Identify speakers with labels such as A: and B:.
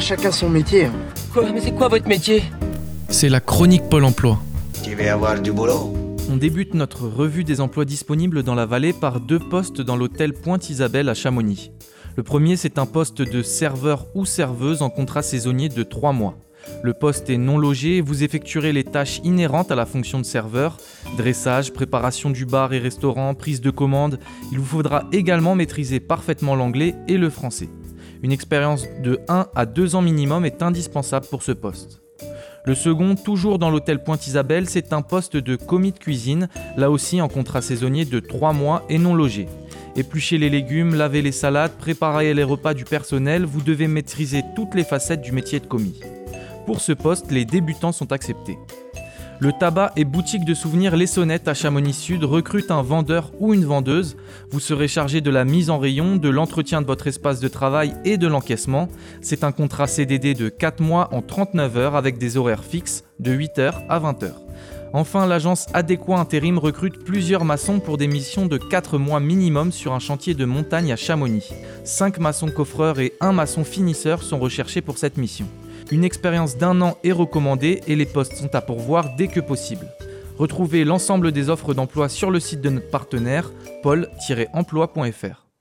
A: Chacun son métier.
B: Quoi Mais c'est quoi votre métier?
C: C'est la chronique Pôle emploi.
D: Tu vas avoir du boulot.
C: On débute notre revue des emplois disponibles dans la vallée par deux postes dans l'hôtel Pointe-Isabelle à Chamonix. Le premier, c'est un poste de serveur ou serveuse en contrat saisonnier de 3 mois. Le poste est non logé et vous effectuerez les tâches inhérentes à la fonction de serveur, dressage, préparation du bar et restaurant, prise de commande. Il vous faudra également maîtriser parfaitement l'anglais et le français. Une expérience de 1 à 2 ans minimum est indispensable pour ce poste. Le second, toujours dans l'hôtel Pointe-Isabelle, c'est un poste de commis de cuisine, là aussi en contrat saisonnier de 3 mois et non logé. Éplucher les légumes, laver les salades, préparer les repas du personnel, vous devez maîtriser toutes les facettes du métier de commis. Pour ce poste, les débutants sont acceptés. Le tabac et boutique de souvenirs Les Sonnettes à Chamonix Sud recrute un vendeur ou une vendeuse. Vous serez chargé de la mise en rayon, de l'entretien de votre espace de travail et de l'encaissement. C'est un contrat CDD de 4 mois en 39 heures avec des horaires fixes de 8h à 20h. Enfin, l'agence Adéquat Intérim recrute plusieurs maçons pour des missions de 4 mois minimum sur un chantier de montagne à Chamonix. 5 maçons coffreurs et 1 maçon finisseur sont recherchés pour cette mission. Une expérience d'un an est recommandée et les postes sont à pourvoir dès que possible. Retrouvez l'ensemble des offres d'emploi sur le site de notre partenaire, pôle-emploi.fr.